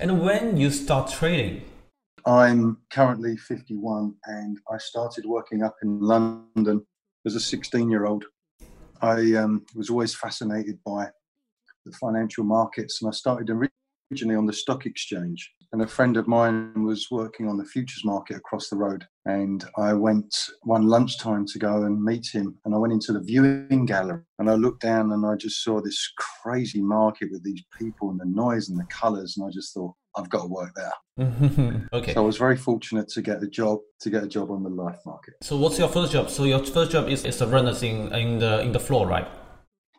And when you start trading? I'm currently 51 and I started working up in London as a 16 year old. I um, was always fascinated by the financial markets and I started originally on the stock exchange. And a friend of mine was working on the futures market across the road. And I went one lunchtime to go and meet him. And I went into the viewing gallery and I looked down and I just saw this crazy market with these people and the noise and the colors. And I just thought, I've got to work there. okay. So I was very fortunate to get a job to get a job on the LIFFE market. So what's your first job? So your first job is, is a runner in, in the in the floor, right?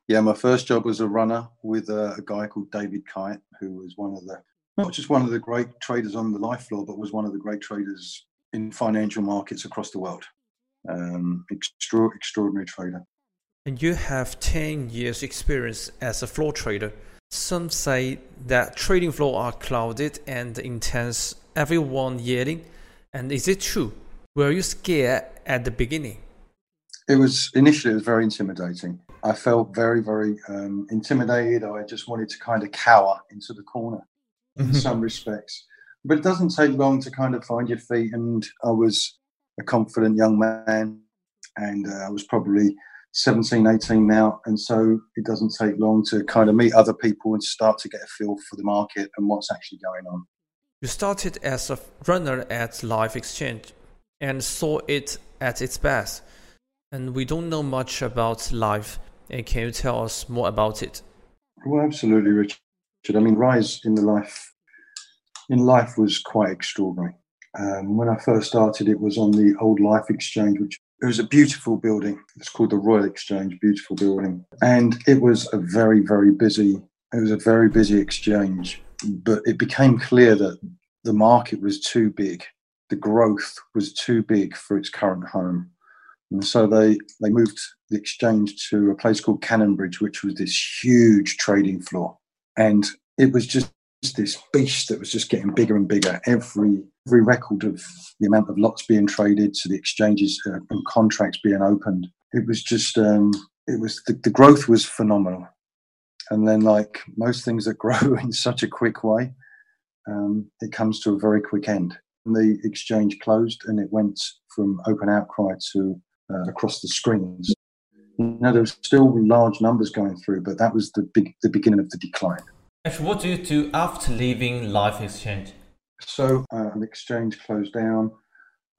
Yeah, my first job was a runner with a, a guy called David Kyte, who was one of the not just one of the great traders on the LIFFE floor, but was one of the great traders in financial markets across the world. Um, extra, extraordinary trader. And you have 10 years experience as a floor trader. Some say that trading floor are clouded and intense, everyone yelling. And is it true? Were you scared at the beginning? It was initially it was very intimidating. I felt very, very um, intimidated. I just wanted to kind of cower into the corner in mm-hmm. some respects. But it doesn't take long to kind of find your feet. And I was a confident young man, and uh, I was probably 17, 18 now. And so it doesn't take long to kind of meet other people and start to get a feel for the market and what's actually going on. You started as a runner at LIFFE Exchange and saw it at its best. And we don't know much about LIFFE. And can you tell us more about it? Well, absolutely, Richard. I mean, rise in the LIFFE in LIFFE was quite extraordinary. Um, when I first started, it was on the old LIFFE Exchange, which it was a beautiful building. It's called the Royal Exchange, beautiful building, and it was a very, very busy. It was a very busy exchange, but it became clear that the market was too big. The growth was too big for its current home, and so they they moved the exchange to a place called Cannon Bridge, which was this huge trading floor and it was just this beast that was just getting bigger and bigger. Every every record of the amount of lots being traded to the exchanges uh, and contracts being opened, it was just um, it was the, the growth was phenomenal. And then, like most things that grow in such a quick way, um, it comes to a very quick end. And the exchange closed, and it went from open outcry to uh, across the screens. You know, there were still large numbers going through, but that was the big the beginning of the decline. Actually, what do you do after leaving LIFFE Exchange? So uh, the exchange closed down.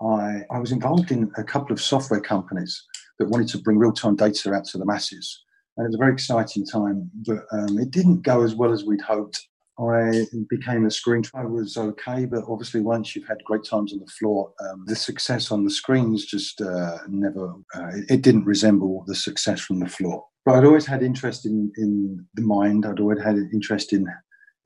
I I was involved in a couple of software companies that wanted to bring real time data out to the masses, and it was a very exciting time. But um, it didn't go as well as we'd hoped. I became a screen. I was okay, but obviously once you've had great times on the floor, um, the success on the screens just uh, never. Uh, it, didn't resemble the success from the floor. But I'd always had interest in in the mind. I'd always had an interest in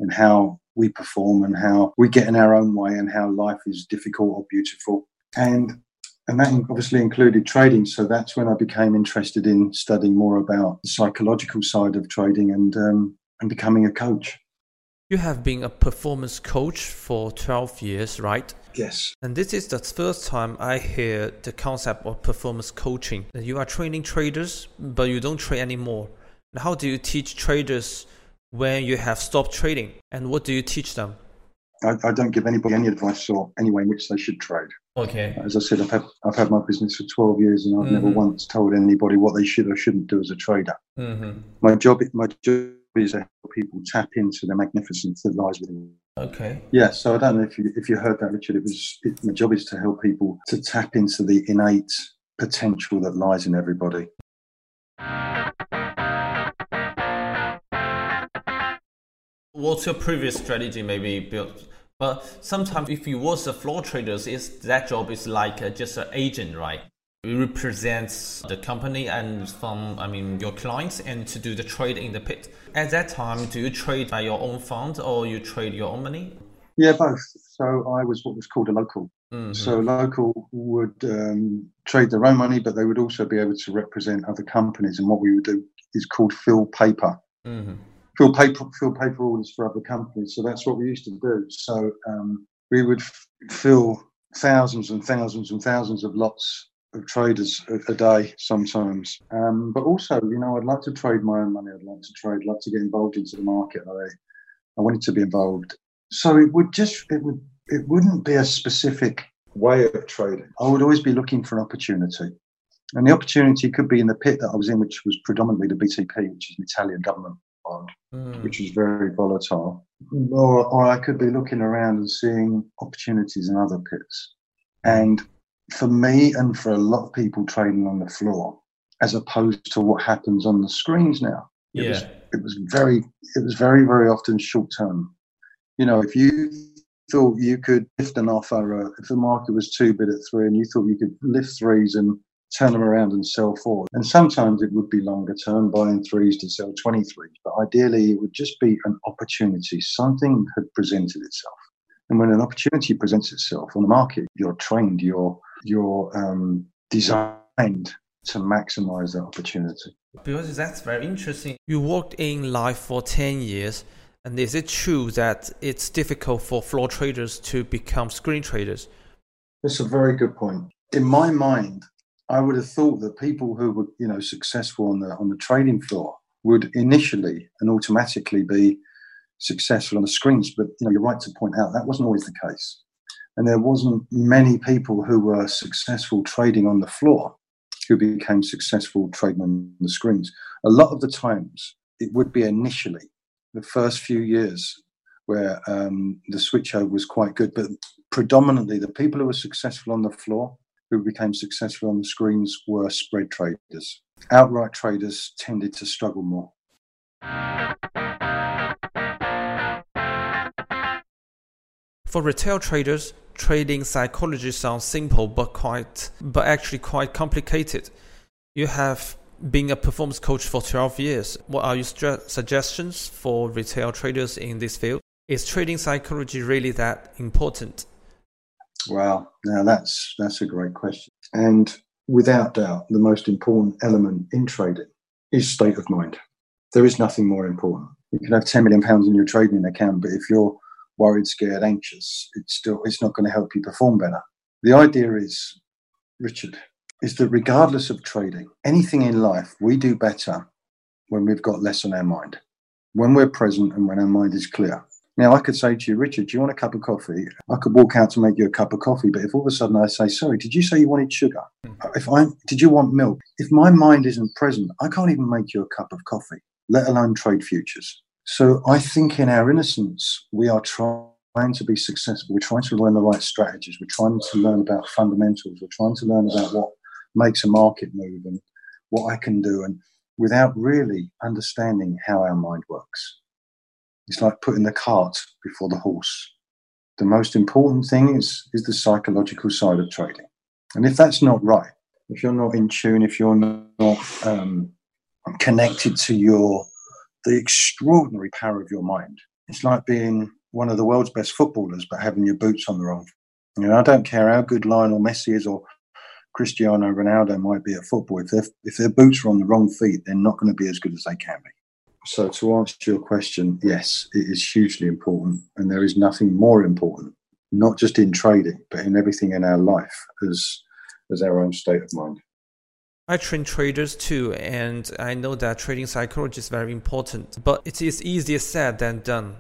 in how we perform and how we get in our own way and how life is difficult or beautiful. And and that obviously included trading. So that's when I became interested in studying more about the psychological side of trading and um, and becoming a coach. You have been a performance coach for 12 years, right? Yes. And this is the first time I hear the concept of performance coaching. You are training traders, but you don't trade anymore. How do you teach traders when you have stopped trading? And what do you teach them? I, I don't give anybody any advice or any way in which they should trade. Okay. As I said, I've had, I've had my business for 12 years and I've mm-hmm. never once told anybody what they should or shouldn't do as a trader. Mm-hmm. My job, my job is to help people tap into the magnificence that lies within. Okay. Yeah. So I don't know if you if you heard that, Richard. It was it, my job is to help people to tap into the innate potential that lies in everybody. What's your previous strategy maybe built? But sometimes if you was a floor trader, is that job is like a, just an agent, right? Represents the company and from I mean your clients and to do the trade in the pit. At that time, do you trade by your own fund or you trade your own money? Yeah, both. So I was what was called a local. Mm-hmm. So local would um, trade their own money, but they would also be able to represent other companies. And what we would do is called fill paper. Mm-hmm. Fill paper, fill paper orders for other companies. So that's what we used to do. So um, we would f- fill thousands and thousands and thousands of lots traders a, a day sometimes. Um, but also, you know, I'd like to trade my own money. I'd like to trade, I'd like to get involved into the market. I, I wanted to be involved So it would just it would it wouldn't be a specific way of trading. I would always be looking for an opportunity. And the opportunity could be in the pit that I was in, which was predominantly the BTP, which is an Italian government bond, mm. which was very volatile. Or, or I could be looking around and seeing opportunities in other pits. And for me and for a lot of people trading on the floor, as opposed to what happens on the screens now, it yeah. was it was very it was very very often short term. You know, if you thought you could lift an offer, uh, if the market was two bid at three, and you thought you could lift threes and turn them around and sell four, and sometimes it would be longer term, buying threes to sell 23s, but ideally it would just be an opportunity. Something had presented itself. And when an opportunity presents itself on the market, you're trained, you're, you're um, designed to maximize that opportunity. Because that's very interesting. You worked in LIFFE for 10 years. And is it true that it's difficult for floor traders to become screen traders? That's a very good point. In my mind, I would have thought that people who were, you know, successful on the on the trading floor would initially and automatically be successful on the screens. But you know, you're right to point out that wasn't always the case, and there wasn't many people who were successful trading on the floor who became successful trading on the screens. A lot of the times, it would be initially the first few years where um, the switchover was quite good, but predominantly the people who were successful on the floor, who became successful on the screens, were spread traders. Outright traders tended to struggle more. For retail traders, trading psychology sounds simple but quite but actually quite complicated. You have been a performance coach for 12 years. What are your suggestions for retail traders in this field? Is trading psychology really that important? Well, now that's that's a great question. And without doubt, the most important element in trading is state of mind. There is nothing more important. You can have 10 million pounds in your trading account, but if you're worried, scared, anxious, it's still it's not going to help you perform better. The idea is, Richard, is that regardless of trading, anything in life, we do better when we've got less on our mind, when we're present and when our mind is clear. Now, I could say to you, Richard, do you want a cup of coffee? I could walk out to make you a cup of coffee, but if all of a sudden I say, sorry, did you say you wanted sugar? Mm-hmm. If I did you want milk? If my mind isn't present, I can't even make you a cup of coffee, let alone trade futures. So I think in our innocence, we are trying to be successful. We're trying to learn the right strategies. We're trying to learn about fundamentals. We're trying to learn about what makes a market move and what I can do, and without really understanding how our mind works. It's like putting the cart before the horse. The most important thing is, is the psychological side of trading. And if that's not right, if you're not in tune, if you're not um, connected to your the extraordinary power of your mind, it's like being one of the world's best footballers but having your boots on the wrong. You know, I don't care how good Lionel Messi is or Cristiano Ronaldo might be at football. If, if their boots are on the wrong feet, they're not going to be as good as they can be. So, to answer your question, yes, it is hugely important. And there is nothing more important, not just in trading, but in everything in our life as, as our own state of mind. I train traders too, and I know that trading psychology is very important, but it is easier said than done.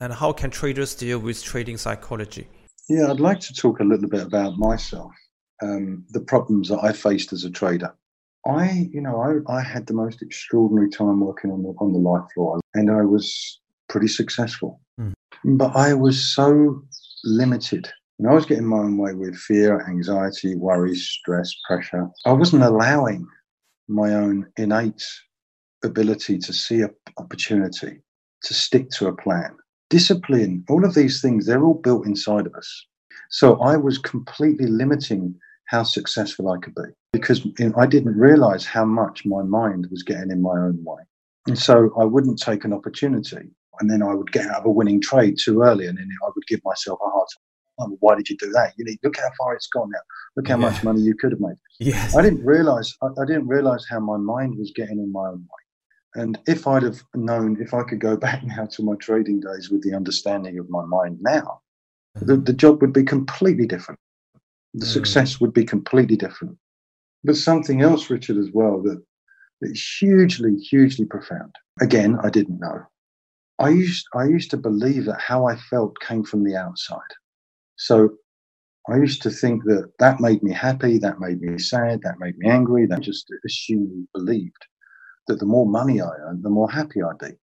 And how can traders deal with trading psychology? Yeah, I'd like to talk a little bit about myself um, the problems that I faced as a trader. I, you know, I, I had the most extraordinary time working on the on the LIFFE floor, and I was pretty successful. Mm. But I was so limited. And I was getting my own way with fear, anxiety, worry, stress, pressure. I wasn't allowing my own innate ability to see an opportunity, to stick to a plan. Discipline, all of these things, they're all built inside of us. So I was completely limiting how successful I could be because I didn't realize how much my mind was getting in my own way. And so I wouldn't take an opportunity and then I would get out of a winning trade too early and then I would give myself a hard time. Oh, why did you do that? You need look how far it's gone now. Look how yeah. much money you could have made. Yes. I didn't realize I, I didn't realize how my mind was getting in my own way. And if I'd have known, if I could go back now to my trading days with the understanding of my mind now, the, the job would be completely different the mm. success would be completely different. But something else, Richard, as well, that is hugely, hugely profound. Again, I didn't know. I used I used to believe that how I felt came from the outside. So I used to think that that made me happy, that made me sad, that made me angry. That just assumed, believed that the more money I earned, the more happy I'd be.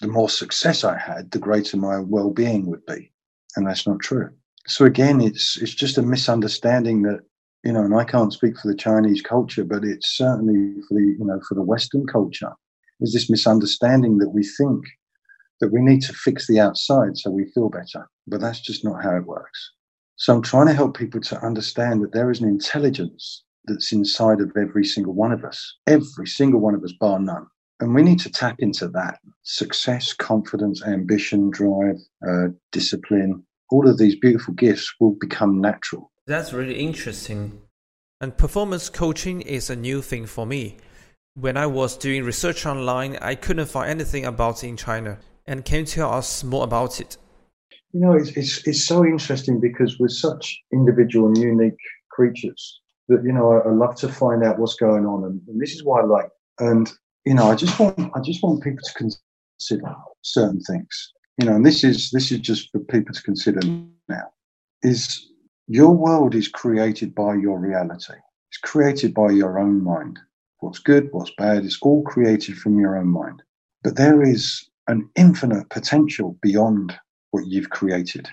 The more success I had, the greater my well-being would be, and that's not true. So again, it's it's just a misunderstanding that you know, and I can't speak for the Chinese culture, but it's certainly for the you know for the Western culture. There's this misunderstanding that we think that we need to fix the outside so we feel better, but that's just not how it works. So I'm trying to help people to understand that there is an intelligence that's inside of every single one of us, every single one of us, bar none. And we need to tap into that success, confidence, ambition, drive, uh, discipline. All of these beautiful gifts will become natural. That's really interesting. And performance coaching is a new thing for me. When I was doing research online, I couldn't find anything about it in China. And can you tell us more about it? You know, it's, it's, it's so interesting because we're such individual and unique creatures that, you know, I, I love to find out what's going on. And, and this is why I like, and, you know, I just want, I just want people to consider certain things, you know, and this is, this is just for people to consider now is your world is created by your reality. It's created by your own mind. What's good, what's bad, it's all created from your own mind. But there is an infinite potential beyond what you've created.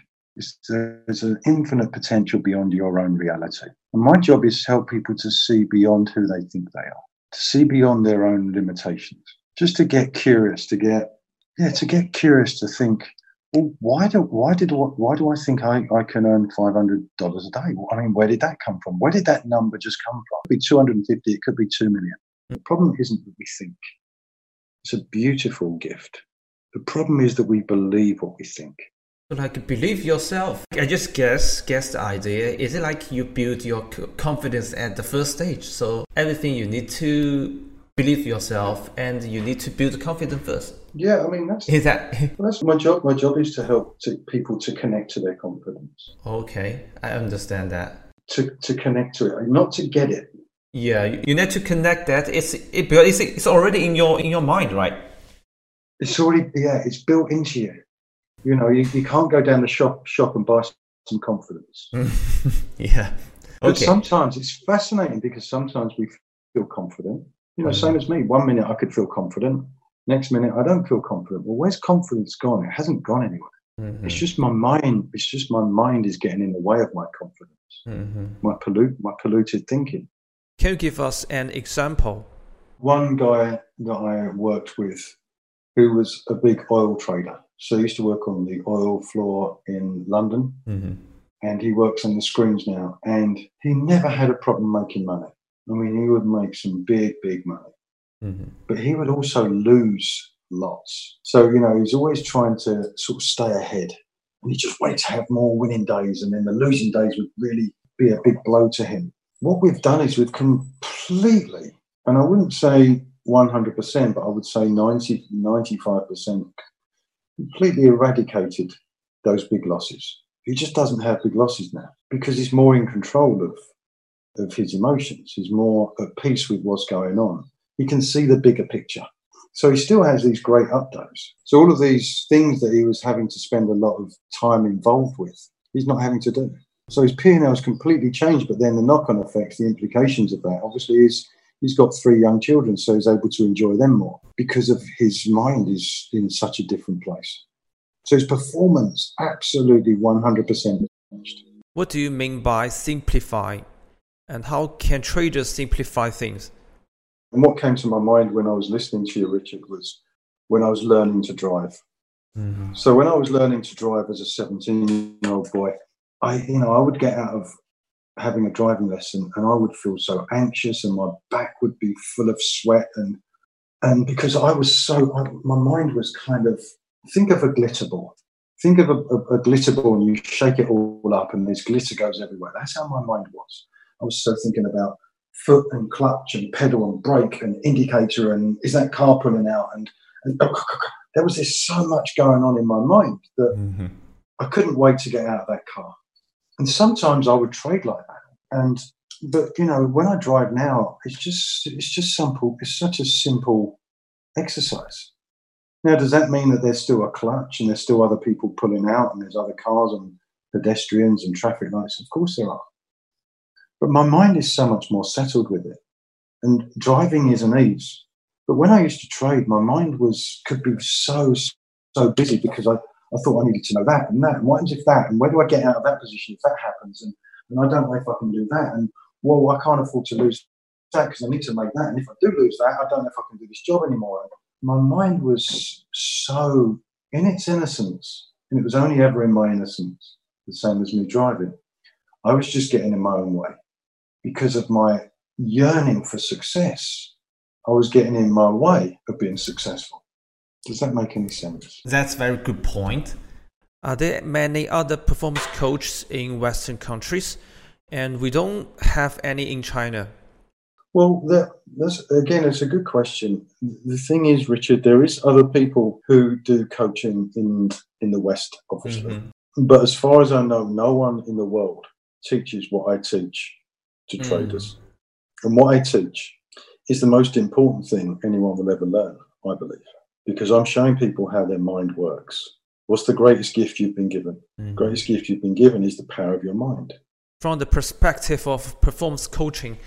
There's an infinite potential beyond your own reality. And my job is to help people to see beyond who they think they are, to see beyond their own limitations, just to get curious, to get, yeah, to get curious to think, well, why do, why did, why do I think I, I can earn $500 a day? I mean, where did that come from? Where did that number just come from? It could be 250, it could be 2 million. The problem isn't that we think. It's a beautiful gift. The problem is that we believe what we think. Like believe yourself. I just guess guess the idea. Is it like you build your confidence at the first stage? So everything you need to believe yourself and you need to build confidence first. Yeah, I mean that's is that well, that's my job. My job is to help to people to connect to their confidence. Okay, I understand that. To to connect to it, not to get it. Yeah, you need to connect that. It's it, it's it's already in your in your mind, right? It's already yeah, it's built into you. You know, you, you can't go down the shop shop and buy some confidence. yeah. Okay. But sometimes it's fascinating because sometimes we feel confident. You know, mm-hmm. same as me. One minute I could feel confident, next minute I don't feel confident. Well, where's confidence gone? It hasn't gone anywhere. Mm-hmm. It's just my mind. It's just my mind is getting in the way of my confidence, mm-hmm. my pollute, my polluted thinking. Can you give us an example? One guy that I worked with who was a big oil trader. So he used to work on the oil floor in London. Mm-hmm. And he works on the screens now. And he never had a problem making money. I mean, he would make some big, big money. Mm-hmm. But he would also lose lots. So, you know, he's always trying to sort of stay ahead. And he just wait to have more winning days. And then the losing days would really be a big blow to him. What we've done is we've completely, and I wouldn't say 100%, but I would say 90, 95% completely eradicated those big losses. He just doesn't have big losses now because he's more in control of, of his emotions. He's more at peace with what's going on. He can see the bigger picture. So he still has these great updates. So all of these things that he was having to spend a lot of time involved with, he's not having to do. So his P&L has completely changed, but then the knock-on effects, the implications of that, obviously is he's got three young children, so he's able to enjoy them more because of his mind is in such a different place. So his performance absolutely 100% changed. What do you mean by simplify? And how can traders simplify things? And what came to my mind when I was listening to you, Richard, was when I was learning to drive. Mm-hmm. So when I was learning to drive as a 17 year old boy, I, you know, I would get out of having a driving lesson and I would feel so anxious and my back would be full of sweat and and because I was so I, my mind was kind of think of a glitter ball. Think of a, a, a, glitter ball and you shake it all up and this glitter goes everywhere. That's how my mind was. I was so thinking about foot and clutch and pedal and brake and indicator and is that car pulling out? And, and oh, there was this so much going on in my mind that mm-hmm. I couldn't wait to get out of that car and sometimes I would trade like that. And but you know, when I drive now, it's just it's just simple. It's such a simple exercise. Now, does that mean that there's still a clutch and there's still other people pulling out and there's other cars and pedestrians and traffic lights? Of course there are. But my mind is so much more settled with it. And driving is an ease. But when I used to trade, my mind was could be so so busy because I, I thought I needed to know that and that and what happens if that and where do I get out of that position if that happens and, and I don't know if I can do that and well I can't afford to lose that because I need to make that and if I do lose that I don't know if I can do this job anymore. And my mind was so in its innocence and it was only ever in my innocence the same as me driving. I was just getting in my own way because of my yearning for success. I was getting in my way of being successful. Does that make any sense? That's a very good point. Are there many other performance coaches in Western countries? And we don't have any in China. Well, that, that's again, it's a good question. The thing is, Richard, there is other people who do coaching in in the West, obviously. Mm-hmm. But as far as I know, no one in the world teaches what I teach to mm. traders. And what I teach is the most important thing anyone will ever learn, I believe, because I'm showing people how their mind works. What's the greatest gift you've been given? Mm-hmm. Greatest gift you've been given is the power of your mind. From the perspective of performance coaching,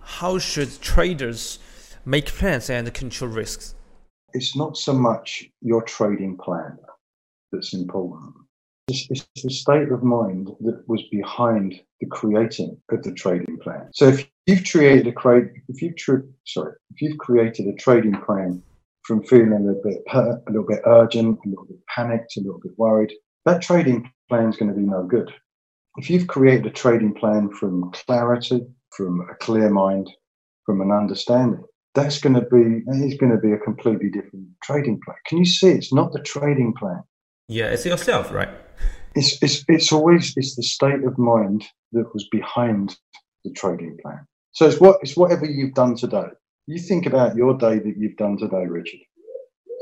how should traders make plans and control risks? It's not so much your trading plan that's important. It's, it's the state of mind that was behind the creating of the trading plan. So if you've created a trade, if you've sorry, if you've created a trading plan from feeling a little bit a little bit urgent, a little bit panicked, a little bit worried, that trading plan is going to be no good. If you've created a trading plan from clarity, from a clear mind, from an understanding, that's going to be it's going to be a completely different trading plan. Can you see? It's not the trading plan. Yeah, it's yourself, right? It's, it's, it's always it's the state of mind that was behind the trading plan. So it's what it's whatever you've done today. You think about your day that you've done today, Richard.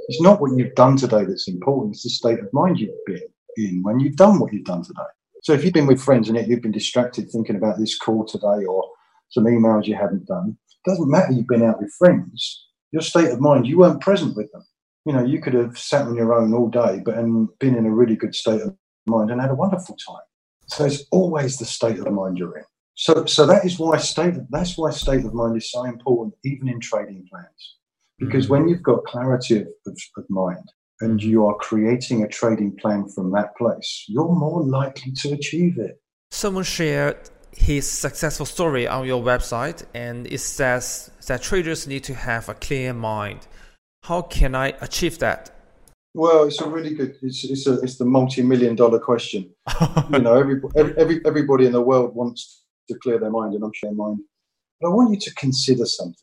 It's not what you've done today that's important. It's the state of mind you've been in when you've done what you've done today. So if you've been with friends and yet you've been distracted thinking about this call today or some emails you haven't done, it doesn't matter you've been out with friends. Your state of mind, you weren't present with them. You know, you could have sat on your own all day, but and been in a really good state of mind and had a wonderful time. So it's always the state of mind you're in. So, so that is why state that's why state of mind is so important, even in trading plans, because mm-hmm. when you've got clarity of, of, of mind and you are creating a trading plan from that place, you're more likely to achieve it. Someone shared his successful story on your website, and it says that traders need to have a clear mind. How can I achieve that? Well, it's a really good. It's it's a it's the multi-million dollar question. you know, every, every everybody in the world wants to clear their mind, and I'm sure their mind. But I want you to consider something.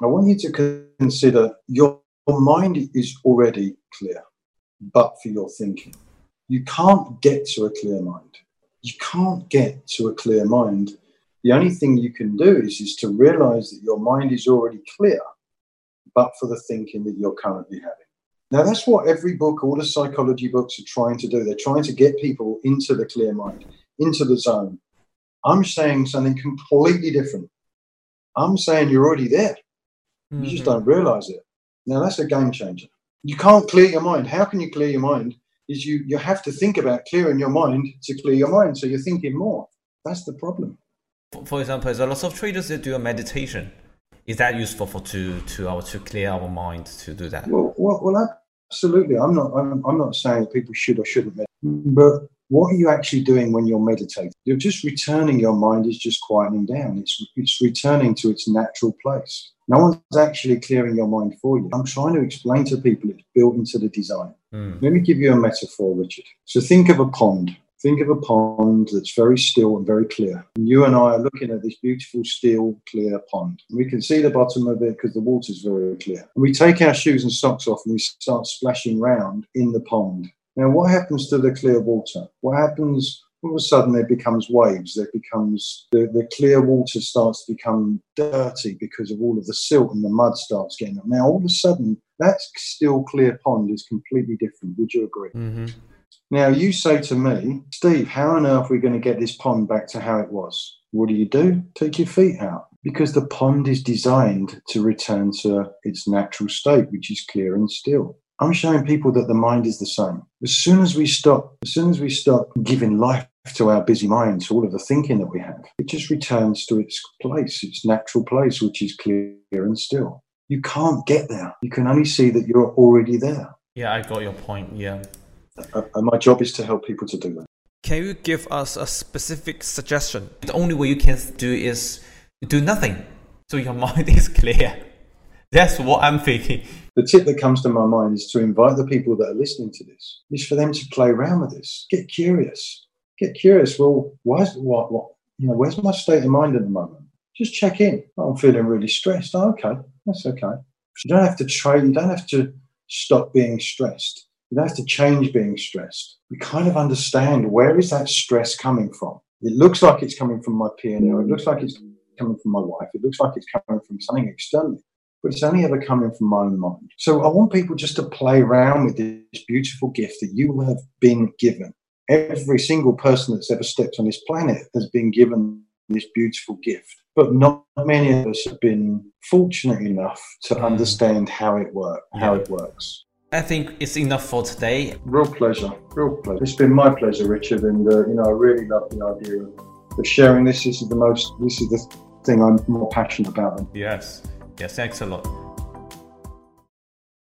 I want you to consider your, your mind is already clear, but for your thinking, you can't get to a clear mind. You can't get to a clear mind. The only thing you can do is is to realize that your mind is already clear, but for the thinking that you're currently having. Now, that's what every book, all the psychology books are trying to do. They're trying to get people into the clear mind, into the zone. I'm saying something completely different. I'm saying you're already there. You mm-hmm. just don't realize it. Now, that's a game changer. You can't clear your mind. How can you clear your mind? Is you, you have to think about clearing your mind to clear your mind. So you're thinking more. That's the problem. For example, there's a lot of traders that do a meditation is that useful for to to our to clear our mind to do that? Well, well, well absolutely. I'm not. I'm, I'm not saying people should or shouldn't meditate, but what are you actually doing when you're meditating? You're just returning your mind is just quieting down. It's it's returning to its natural place. No one's actually clearing your mind for you. I'm trying to explain to people it's built into the design. Mm. Let me give you a metaphor, Richard. So think of a pond. Think of a pond that's very still and very clear. And you and I are looking at this beautiful, still, clear pond. We can see the bottom of it because the water's very clear. And we take our shoes and socks off and we start splashing round in the pond. Now, what happens to the clear water? What happens all of a sudden there becomes waves there becomes the, the clear water starts to become dirty because of all of the silt and the mud starts getting up now all of a sudden that still clear pond is completely different would you agree mm-hmm. Now, you say to me, Steve, how on earth are we going to get this pond back to how it was? What do you do? Take your feet out. Because the pond is designed to return to its natural state, which is clear and still. I'm showing people that the mind is the same. As soon as we stop, as soon as we stop giving life to our busy mind, to all of the thinking that we have, it just returns to its place, its natural place, which is clear and still. You can't get there. You can only see that you're already there. Yeah, I got your point. Yeah. Uh, and my job is to help people to do that. Can you give us a specific suggestion? The only way you can do is do nothing. So your mind is clear. That's what I'm thinking. The tip that comes to my mind is to invite the people that are listening to this, is for them to play around with this. Get curious. Get curious. Well, why is what what you know, where's my state of mind at the moment? Just check in. Oh, I'm feeling really stressed. Oh, okay. That's okay. You don't have to trade, you don't have to stop being stressed. You don't have to change being stressed. We kind of understand where is that stress coming from. It looks like it's coming from my P&L. It looks like it's coming from my wife. It looks like it's coming from something externally but it's only ever coming from my own mind. So I want people just to play around with this beautiful gift that you have been given. Every single person that's ever stepped on this planet has been given this beautiful gift. But not many of us have been fortunate enough to mm. understand how it works. How it works. I think it's enough for today. Real pleasure, real pleasure. It's been my pleasure, Richard, and uh, you know I really love the idea of sharing this. This is the most. This is the thing I'm more passionate about. Yes. Yes, thanks a lot.